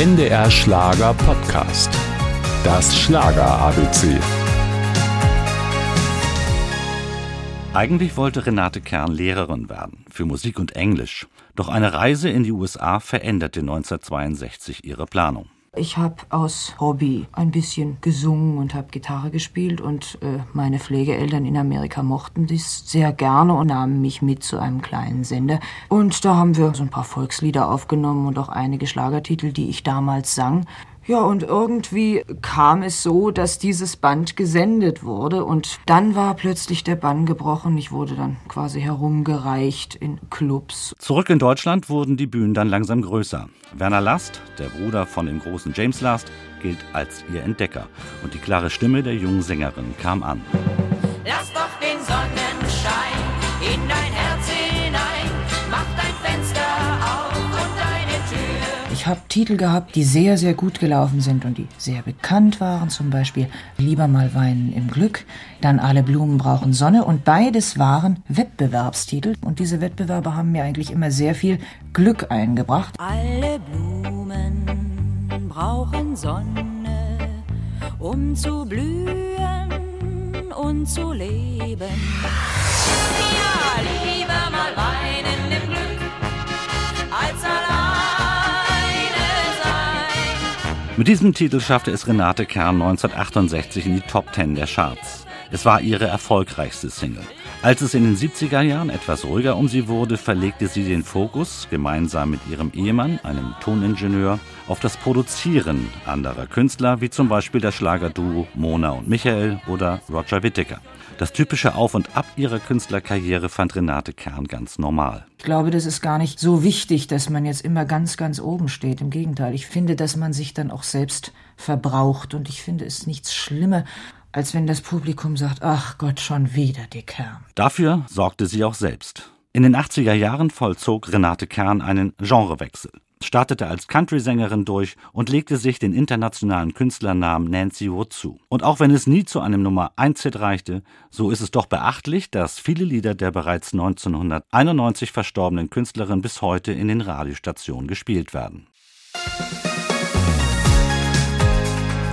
NDR Schlager Podcast. Das Schlager ABC. Eigentlich wollte Renate Kern Lehrerin werden für Musik und Englisch. Doch eine Reise in die USA veränderte 1962 ihre Planung. Ich habe aus Hobby ein bisschen gesungen und habe Gitarre gespielt und äh, meine Pflegeeltern in Amerika mochten dies sehr gerne und nahmen mich mit zu einem kleinen Sender. Und da haben wir so ein paar Volkslieder aufgenommen und auch einige Schlagertitel, die ich damals sang. Ja, und irgendwie kam es so, dass dieses Band gesendet wurde und dann war plötzlich der Bann gebrochen. Ich wurde dann quasi herumgereicht in Clubs. Zurück in Deutschland wurden die Bühnen dann langsam größer. Werner Last, der Bruder von dem großen James Last, gilt als ihr Entdecker und die klare Stimme der jungen Sängerin kam an. Lass doch den Sonnenschein Ich habe Titel gehabt, die sehr, sehr gut gelaufen sind und die sehr bekannt waren. Zum Beispiel Lieber mal weinen im Glück, dann Alle Blumen brauchen Sonne. Und beides waren Wettbewerbstitel. Und diese Wettbewerbe haben mir eigentlich immer sehr viel Glück eingebracht. Alle Blumen brauchen Sonne, um zu blühen und zu leben. Mit diesem Titel schaffte es Renate Kern 1968 in die Top 10 der Charts. Es war ihre erfolgreichste Single. Als es in den 70er Jahren etwas ruhiger um sie wurde, verlegte sie den Fokus gemeinsam mit ihrem Ehemann, einem Toningenieur, auf das Produzieren anderer Künstler, wie zum Beispiel das Schlagerduo Mona und Michael oder Roger Whittaker. Das typische Auf und Ab ihrer Künstlerkarriere fand Renate Kern ganz normal. Ich glaube, das ist gar nicht so wichtig, dass man jetzt immer ganz, ganz oben steht. Im Gegenteil, ich finde, dass man sich dann auch selbst verbraucht. Und ich finde es nichts schlimmer, als wenn das Publikum sagt, ach Gott, schon wieder die Kern. Dafür sorgte sie auch selbst. In den 80er Jahren vollzog Renate Kern einen Genrewechsel, startete als Country-Sängerin durch und legte sich den internationalen Künstlernamen Nancy Wood zu. Und auch wenn es nie zu einem Nummer 1 Hit reichte, so ist es doch beachtlich, dass viele Lieder der bereits 1991 verstorbenen Künstlerin bis heute in den Radiostationen gespielt werden.